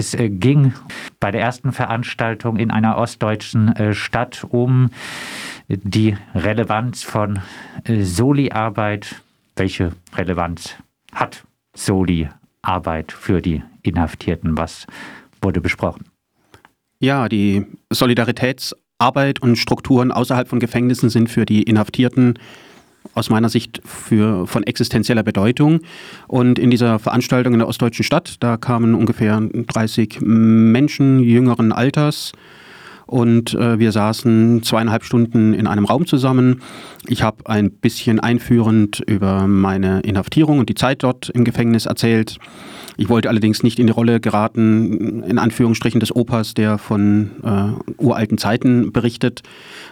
Es äh, ging bei der ersten Veranstaltung in einer ostdeutschen äh, Stadt um die Relevanz von äh, Soli-Arbeit. Welche Relevanz hat Soli-Arbeit für die Inhaftierten? Was wurde besprochen? Ja, die Solidaritätsarbeit und Strukturen außerhalb von Gefängnissen sind für die Inhaftierten aus meiner Sicht für, von existenzieller Bedeutung. Und in dieser Veranstaltung in der ostdeutschen Stadt, da kamen ungefähr 30 Menschen jüngeren Alters, und äh, wir saßen zweieinhalb Stunden in einem Raum zusammen. Ich habe ein bisschen einführend über meine Inhaftierung und die Zeit dort im Gefängnis erzählt. Ich wollte allerdings nicht in die Rolle geraten, in Anführungsstrichen des Opas, der von äh, uralten Zeiten berichtet,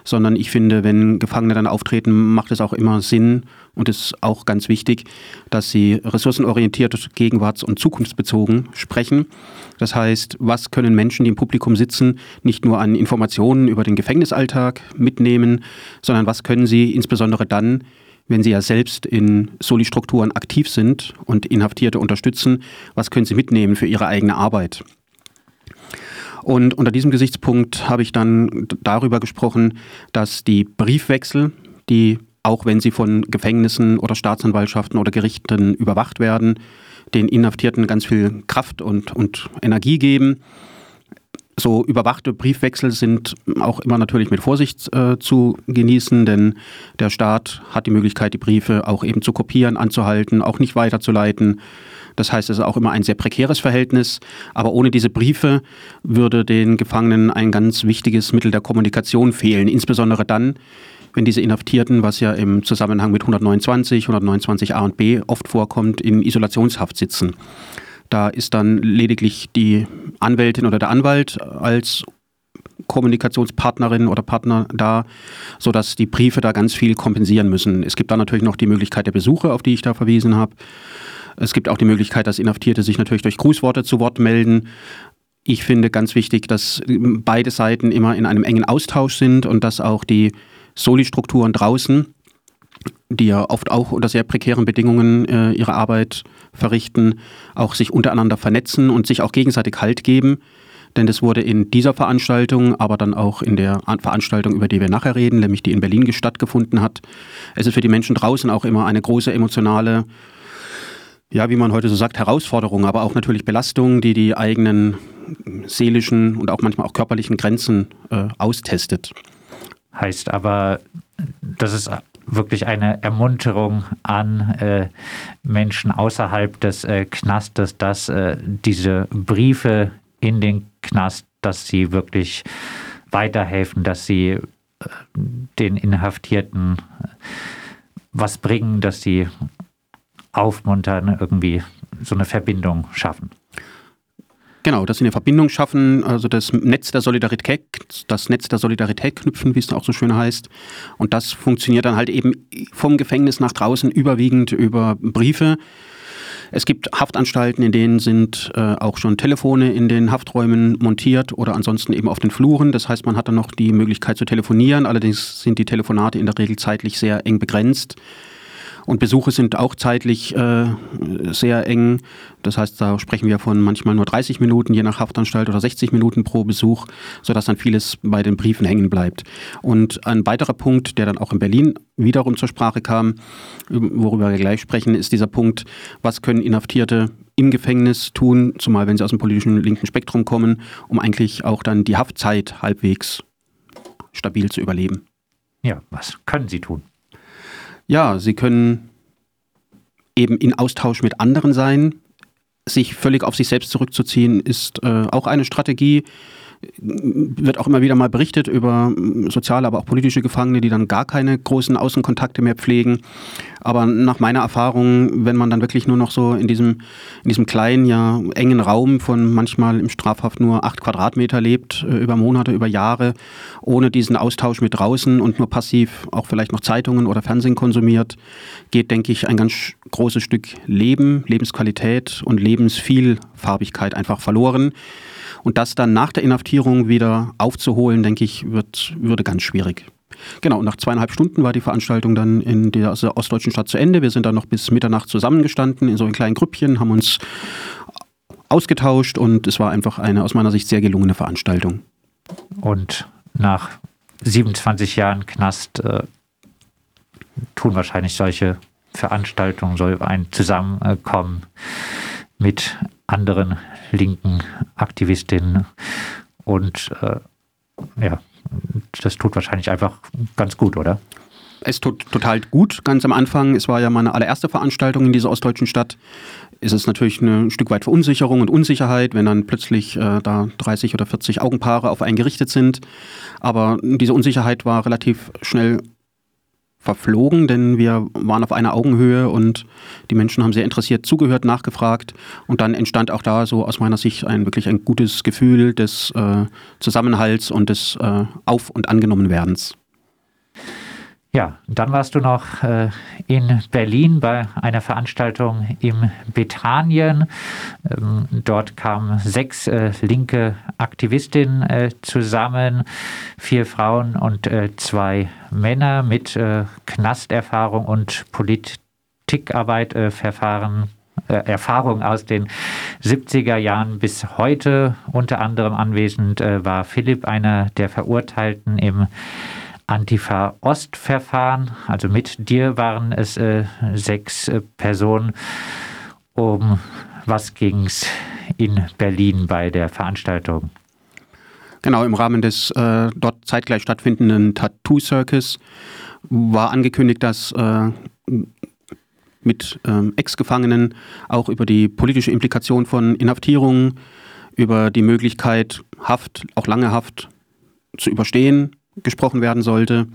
sondern ich finde, wenn Gefangene dann auftreten, macht es auch immer Sinn und es ist auch ganz wichtig, dass sie ressourcenorientiert, gegenwarts- und zukunftsbezogen sprechen. Das heißt, was können Menschen, die im Publikum sitzen, nicht nur an Informationen über den Gefängnisalltag mitnehmen, sondern was können sie insbesondere dann, wenn sie ja selbst in Soli-Strukturen aktiv sind und Inhaftierte unterstützen, was können sie mitnehmen für ihre eigene Arbeit? Und unter diesem Gesichtspunkt habe ich dann darüber gesprochen, dass die Briefwechsel, die auch wenn sie von Gefängnissen oder Staatsanwaltschaften oder Gerichten überwacht werden, den Inhaftierten ganz viel Kraft und, und Energie geben. So überwachte Briefwechsel sind auch immer natürlich mit Vorsicht äh, zu genießen, denn der Staat hat die Möglichkeit, die Briefe auch eben zu kopieren, anzuhalten, auch nicht weiterzuleiten. Das heißt, es ist auch immer ein sehr prekäres Verhältnis. Aber ohne diese Briefe würde den Gefangenen ein ganz wichtiges Mittel der Kommunikation fehlen, insbesondere dann, wenn diese Inhaftierten, was ja im Zusammenhang mit 129, 129a und b oft vorkommt, in Isolationshaft sitzen. Da ist dann lediglich die Anwältin oder der Anwalt als Kommunikationspartnerin oder Partner da, sodass die Briefe da ganz viel kompensieren müssen. Es gibt da natürlich noch die Möglichkeit der Besuche, auf die ich da verwiesen habe. Es gibt auch die Möglichkeit, dass Inhaftierte sich natürlich durch Grußworte zu Wort melden. Ich finde ganz wichtig, dass beide Seiten immer in einem engen Austausch sind und dass auch die Soli-Strukturen draußen, die ja oft auch unter sehr prekären Bedingungen äh, ihre Arbeit verrichten, auch sich untereinander vernetzen und sich auch gegenseitig Halt geben. Denn das wurde in dieser Veranstaltung, aber dann auch in der Veranstaltung, über die wir nachher reden, nämlich die in Berlin stattgefunden hat. Es ist für die Menschen draußen auch immer eine große emotionale, ja, wie man heute so sagt, Herausforderung, aber auch natürlich Belastung, die die eigenen seelischen und auch manchmal auch körperlichen Grenzen äh, austestet. Heißt aber, das ist wirklich eine Ermunterung an äh, Menschen außerhalb des äh, Knastes, dass äh, diese Briefe in den Knast, dass sie wirklich weiterhelfen, dass sie äh, den Inhaftierten was bringen, dass sie aufmuntern, irgendwie so eine Verbindung schaffen. Genau, dass sie eine Verbindung schaffen, also das Netz der Solidarität, das Netz der Solidarität knüpfen, wie es auch so schön heißt. Und das funktioniert dann halt eben vom Gefängnis nach draußen überwiegend über Briefe. Es gibt Haftanstalten, in denen sind äh, auch schon Telefone in den Hafträumen montiert oder ansonsten eben auf den Fluren. Das heißt, man hat dann noch die Möglichkeit zu telefonieren. Allerdings sind die Telefonate in der Regel zeitlich sehr eng begrenzt. Und Besuche sind auch zeitlich äh, sehr eng. Das heißt, da sprechen wir von manchmal nur 30 Minuten, je nach Haftanstalt, oder 60 Minuten pro Besuch, sodass dann vieles bei den Briefen hängen bleibt. Und ein weiterer Punkt, der dann auch in Berlin wiederum zur Sprache kam, worüber wir gleich sprechen, ist dieser Punkt, was können Inhaftierte im Gefängnis tun, zumal wenn sie aus dem politischen linken Spektrum kommen, um eigentlich auch dann die Haftzeit halbwegs stabil zu überleben. Ja, was können sie tun? Ja, sie können eben in Austausch mit anderen sein. Sich völlig auf sich selbst zurückzuziehen, ist äh, auch eine Strategie wird auch immer wieder mal berichtet über soziale, aber auch politische Gefangene, die dann gar keine großen Außenkontakte mehr pflegen. Aber nach meiner Erfahrung, wenn man dann wirklich nur noch so in diesem, in diesem kleinen, ja engen Raum von manchmal im Strafhaft nur acht Quadratmeter lebt, äh, über Monate, über Jahre, ohne diesen Austausch mit draußen und nur passiv auch vielleicht noch Zeitungen oder Fernsehen konsumiert, geht, denke ich, ein ganz großes Stück Leben, Lebensqualität und Lebensvielfarbigkeit einfach verloren. Und das dann nach der Inhaftierung wieder aufzuholen, denke ich, wird, würde ganz schwierig. Genau, nach zweieinhalb Stunden war die Veranstaltung dann in der ostdeutschen Stadt zu Ende. Wir sind dann noch bis Mitternacht zusammengestanden in so einem kleinen Grüppchen, haben uns ausgetauscht und es war einfach eine aus meiner Sicht sehr gelungene Veranstaltung. Und nach 27 Jahren Knast äh, tun wahrscheinlich solche Veranstaltungen, so ein Zusammenkommen mit anderen linken Aktivistinnen und äh, ja, das tut wahrscheinlich einfach ganz gut, oder? Es tut total gut, ganz am Anfang. Es war ja meine allererste Veranstaltung in dieser ostdeutschen Stadt. Ist es natürlich ein Stück weit Verunsicherung und Unsicherheit, wenn dann plötzlich äh, da 30 oder 40 Augenpaare auf einen gerichtet sind. Aber diese Unsicherheit war relativ schnell verflogen, denn wir waren auf einer Augenhöhe und die Menschen haben sehr interessiert zugehört, nachgefragt und dann entstand auch da so aus meiner Sicht ein wirklich ein gutes Gefühl des äh, Zusammenhalts und des äh, Auf- und Angenommenwerdens. Ja, dann warst du noch äh, in Berlin bei einer Veranstaltung im Bethanien. Ähm, dort kamen sechs äh, linke Aktivistinnen äh, zusammen, vier Frauen und äh, zwei Männer mit äh, Knasterfahrung und Politikarbeit, äh, Verfahren, Erfahrung aus den 70er Jahren bis heute. Unter anderem anwesend war Philipp, einer der Verurteilten im Antifa-Ost-Verfahren. Also mit dir waren es äh, sechs äh, Personen. Um was ging es in Berlin bei der Veranstaltung? Genau, im Rahmen des äh, dort zeitgleich stattfindenden Tattoo Circus war angekündigt, dass äh, mit ähm, Ex-Gefangenen auch über die politische Implikation von Inhaftierungen, über die Möglichkeit, Haft, auch lange Haft zu überstehen, gesprochen werden sollte.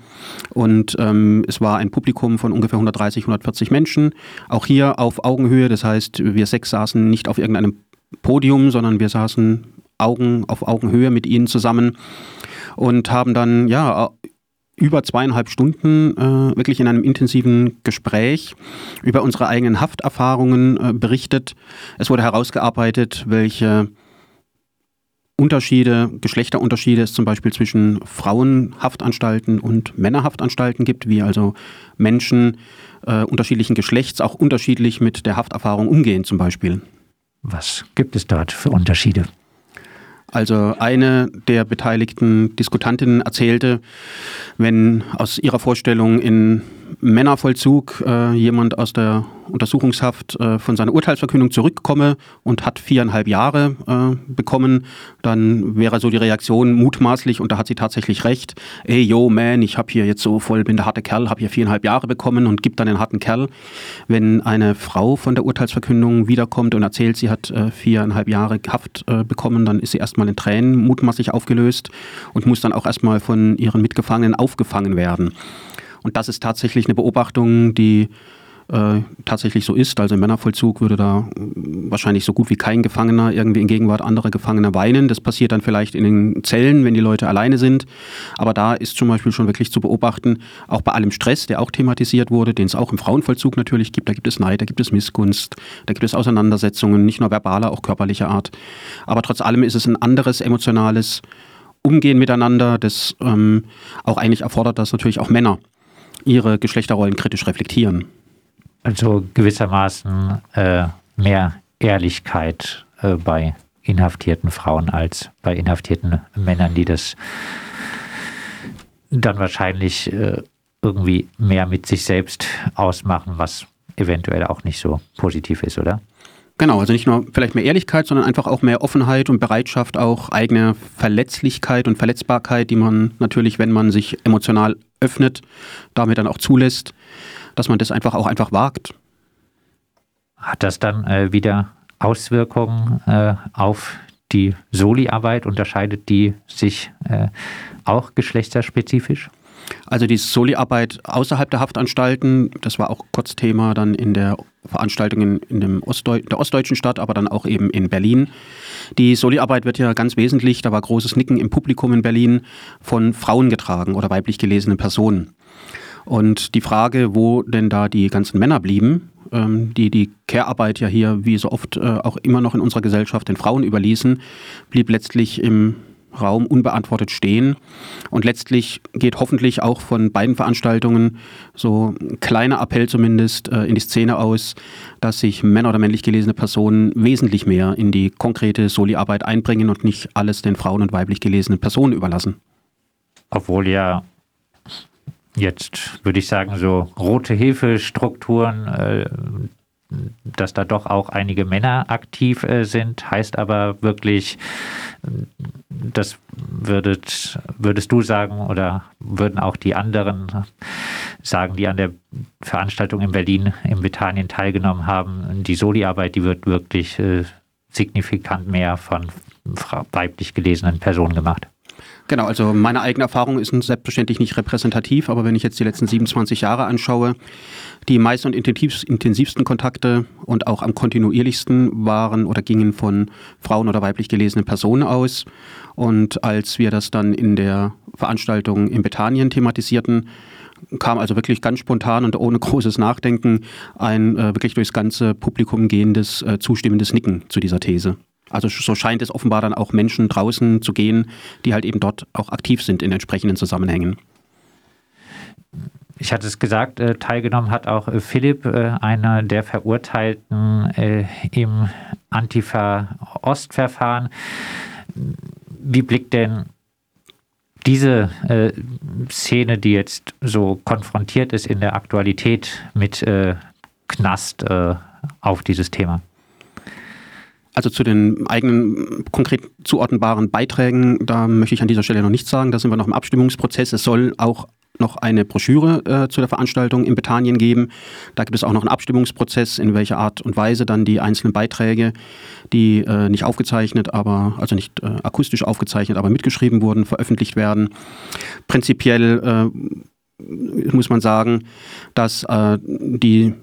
Und ähm, es war ein Publikum von ungefähr 130, 140 Menschen. Auch hier auf Augenhöhe. Das heißt, wir sechs saßen nicht auf irgendeinem Podium, sondern wir saßen Augen auf Augenhöhe mit ihnen zusammen und haben dann ja über zweieinhalb Stunden äh, wirklich in einem intensiven Gespräch über unsere eigenen Hafterfahrungen äh, berichtet. Es wurde herausgearbeitet, welche Unterschiede, Geschlechterunterschiede es zum Beispiel zwischen Frauenhaftanstalten und Männerhaftanstalten gibt, wie also Menschen äh, unterschiedlichen Geschlechts auch unterschiedlich mit der Hafterfahrung umgehen zum Beispiel. Was gibt es dort für Unterschiede? Also eine der beteiligten Diskutantinnen erzählte, wenn aus ihrer Vorstellung in Männervollzug äh, jemand aus der Untersuchungshaft äh, von seiner Urteilsverkündung zurückkomme und hat viereinhalb Jahre äh, bekommen, dann wäre so die Reaktion mutmaßlich, und da hat sie tatsächlich recht, ey, yo, man, ich habe hier jetzt so voll, bin der harte Kerl, habe hier viereinhalb Jahre bekommen und gibt dann den harten Kerl. Wenn eine Frau von der Urteilsverkündung wiederkommt und erzählt, sie hat äh, viereinhalb Jahre Haft äh, bekommen, dann ist sie erstmal in Tränen mutmaßlich aufgelöst und muss dann auch erstmal von ihren Mitgefangenen aufgefangen werden. Und das ist tatsächlich eine Beobachtung, die äh, tatsächlich so ist. Also im Männervollzug würde da äh, wahrscheinlich so gut wie kein Gefangener irgendwie in Gegenwart anderer Gefangener weinen. Das passiert dann vielleicht in den Zellen, wenn die Leute alleine sind. Aber da ist zum Beispiel schon wirklich zu beobachten, auch bei allem Stress, der auch thematisiert wurde, den es auch im Frauenvollzug natürlich gibt. Da gibt es Neid, da gibt es Missgunst, da gibt es Auseinandersetzungen, nicht nur verbaler, auch körperlicher Art. Aber trotz allem ist es ein anderes emotionales Umgehen miteinander, das ähm, auch eigentlich erfordert, dass natürlich auch Männer ihre Geschlechterrollen kritisch reflektieren. Also gewissermaßen äh, mehr Ehrlichkeit äh, bei inhaftierten Frauen als bei inhaftierten Männern, die das dann wahrscheinlich äh, irgendwie mehr mit sich selbst ausmachen, was eventuell auch nicht so positiv ist, oder? Genau, also nicht nur vielleicht mehr Ehrlichkeit, sondern einfach auch mehr Offenheit und Bereitschaft, auch eigene Verletzlichkeit und Verletzbarkeit, die man natürlich, wenn man sich emotional öffnet, damit dann auch zulässt, dass man das einfach auch einfach wagt. Hat das dann äh, wieder Auswirkungen äh, auf die Soli-Arbeit? Unterscheidet die sich äh, auch geschlechterspezifisch? Also die Soli-Arbeit außerhalb der Haftanstalten, das war auch kurz Thema dann in der Veranstaltung in, in dem Ostdeu der ostdeutschen Stadt, aber dann auch eben in Berlin. Die Soli-Arbeit wird ja ganz wesentlich, da war großes Nicken im Publikum in Berlin, von Frauen getragen oder weiblich gelesenen Personen. Und die Frage, wo denn da die ganzen Männer blieben, ähm, die die Care-Arbeit ja hier wie so oft äh, auch immer noch in unserer Gesellschaft den Frauen überließen, blieb letztlich im Raum unbeantwortet stehen. Und letztlich geht hoffentlich auch von beiden Veranstaltungen so ein kleiner Appell zumindest äh, in die Szene aus, dass sich männer- oder männlich gelesene Personen wesentlich mehr in die konkrete Soli-Arbeit einbringen und nicht alles den Frauen- und weiblich gelesenen Personen überlassen. Obwohl ja jetzt, würde ich sagen, so rote Hilfestrukturen äh, dass da doch auch einige Männer aktiv äh, sind, heißt aber wirklich, das würdet, würdest du sagen oder würden auch die anderen sagen, die an der Veranstaltung in Berlin in Britannien teilgenommen haben, die Soli-Arbeit, die wird wirklich äh, signifikant mehr von weiblich gelesenen Personen gemacht. Genau, also meine eigene Erfahrung ist selbstverständlich nicht repräsentativ, aber wenn ich jetzt die letzten 27 Jahre anschaue, die meisten und intensivsten Kontakte und auch am kontinuierlichsten waren oder gingen von Frauen oder weiblich gelesenen Personen aus. Und als wir das dann in der Veranstaltung in Bethanien thematisierten, kam also wirklich ganz spontan und ohne großes Nachdenken ein äh, wirklich durchs ganze Publikum gehendes, äh, zustimmendes Nicken zu dieser These. Also so scheint es offenbar dann auch Menschen draußen zu gehen, die halt eben dort auch aktiv sind in entsprechenden Zusammenhängen. Ich hatte es gesagt, äh, teilgenommen hat auch äh, Philipp, äh, einer der Verurteilten äh, im Antifa-Ostverfahren. Wie blickt denn diese äh, Szene, die jetzt so konfrontiert ist in der Aktualität mit Knast, auf dieses Thema? Also zu den eigenen konkret zuordnenbaren Beiträgen, da möchte ich an dieser Stelle noch nichts sagen. Da sind wir noch im Abstimmungsprozess. Es soll auch noch eine Broschüre äh, zu der Veranstaltung in Bethanien geben. Da gibt es auch noch einen Abstimmungsprozess, in welcher Art und Weise dann die einzelnen Beiträge, die äh, nicht aufgezeichnet, aber also nicht äh, akustisch aufgezeichnet, aber mitgeschrieben wurden, veröffentlicht werden. Prinzipiell äh, muss man sagen, dass äh, die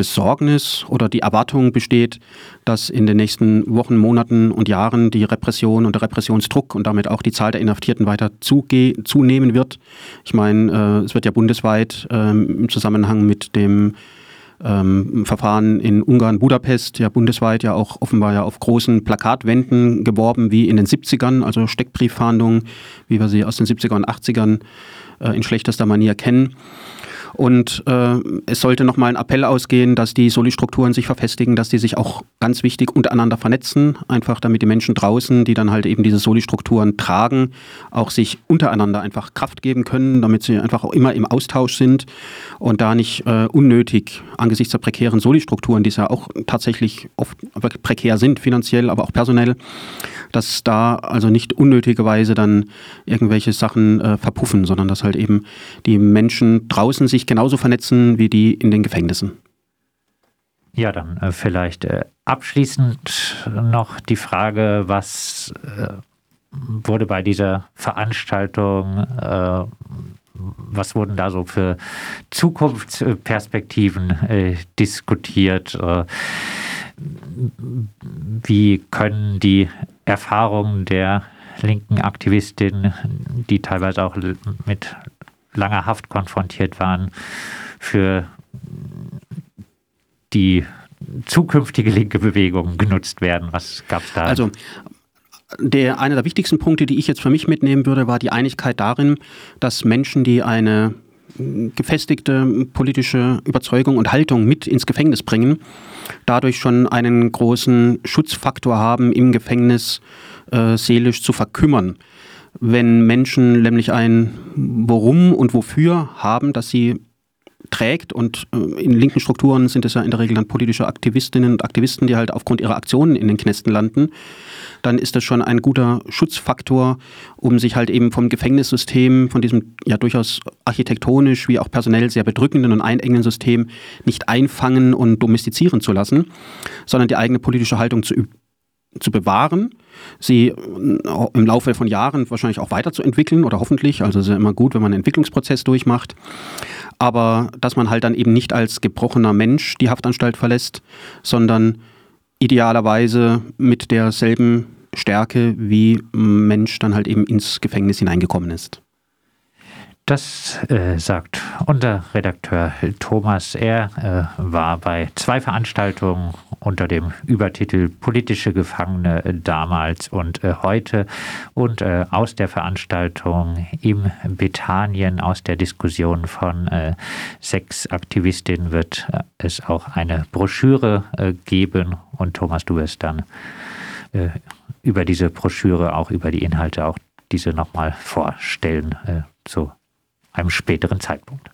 Besorgnis oder die Erwartung besteht, dass in den nächsten Wochen, Monaten und Jahren die Repression und der Repressionsdruck und damit auch die Zahl der Inhaftierten weiter zunehmen wird. Ich meine, äh, es wird ja bundesweit ähm, im Zusammenhang mit dem ähm, Verfahren in Ungarn, Budapest, ja bundesweit ja auch offenbar ja auf großen Plakatwänden geworben, wie in den 70ern, also Steckbrieffahndungen, wie wir sie aus den 70er und 80ern äh, in schlechtester Manier kennen. Und äh, es sollte nochmal ein Appell ausgehen, dass die Soli-Strukturen sich verfestigen, dass die sich auch ganz wichtig untereinander vernetzen, einfach damit die Menschen draußen, die dann halt eben diese Soli-Strukturen tragen, auch sich untereinander einfach Kraft geben können, damit sie einfach auch immer im Austausch sind und da nicht äh, unnötig angesichts der prekären Soli-Strukturen, die ja auch tatsächlich oft prekär sind, finanziell, aber auch personell, dass da also nicht unnötigerweise dann irgendwelche Sachen äh, verpuffen, sondern dass halt eben die Menschen draußen sich genauso vernetzen wie die in den Gefängnissen. Ja, dann äh, vielleicht äh, abschließend noch die Frage, was äh, wurde bei dieser Veranstaltung, äh, was wurden da so für Zukunftsperspektiven äh, diskutiert? wie können die Erfahrungen der linken Aktivistinnen, die teilweise auch mit langer Haft konfrontiert waren, für die zukünftige linke Bewegung genutzt werden? Was gab es da? Also der, einer der wichtigsten Punkte, die ich jetzt für mich mitnehmen würde, war die Einigkeit darin, dass Menschen, die eine gefestigte politische Überzeugung und Haltung mit ins Gefängnis bringen, dadurch schon einen großen Schutzfaktor haben, im Gefängnis äh, seelisch zu verkümmern. Wenn Menschen nämlich ein Worum und Wofür haben, dass sie trägt und äh, in linken Strukturen sind es ja in der Regel dann politische Aktivistinnen und Aktivisten, die halt aufgrund ihrer Aktionen in den Knästen landen, dann ist das schon ein guter Schutzfaktor, um sich halt eben vom Gefängnissystem, von diesem ja durchaus architektonisch wie auch personell sehr bedrückenden und einengenden System nicht einfangen und domestizieren zu lassen, sondern die eigene politische Haltung zu zu bewahren, sie äh, im Laufe von Jahren wahrscheinlich auch weiterzuentwickeln oder hoffentlich. Also es ist ja immer gut, wenn man einen Entwicklungsprozess durchmacht. Aber dass man halt dann eben nicht als gebrochener Mensch die Haftanstalt verlässt, sondern idealerweise mit derselben Stärke, wie Mensch dann halt eben ins Gefängnis hineingekommen ist. Das äh, sagt unser Redakteur Thomas. Er äh, war bei zwei Veranstaltungen unter dem Übertitel Politische Gefangene damals und äh, heute und äh, aus der Veranstaltung im Bethanien, aus der Diskussion von äh, sechs Aktivistinnen wird äh, es auch eine Broschüre geben und Thomas, du wirst dann über diese Broschüre, auch über die Inhalte, auch diese nochmal vorstellen. so einem späteren Zeitpunkt.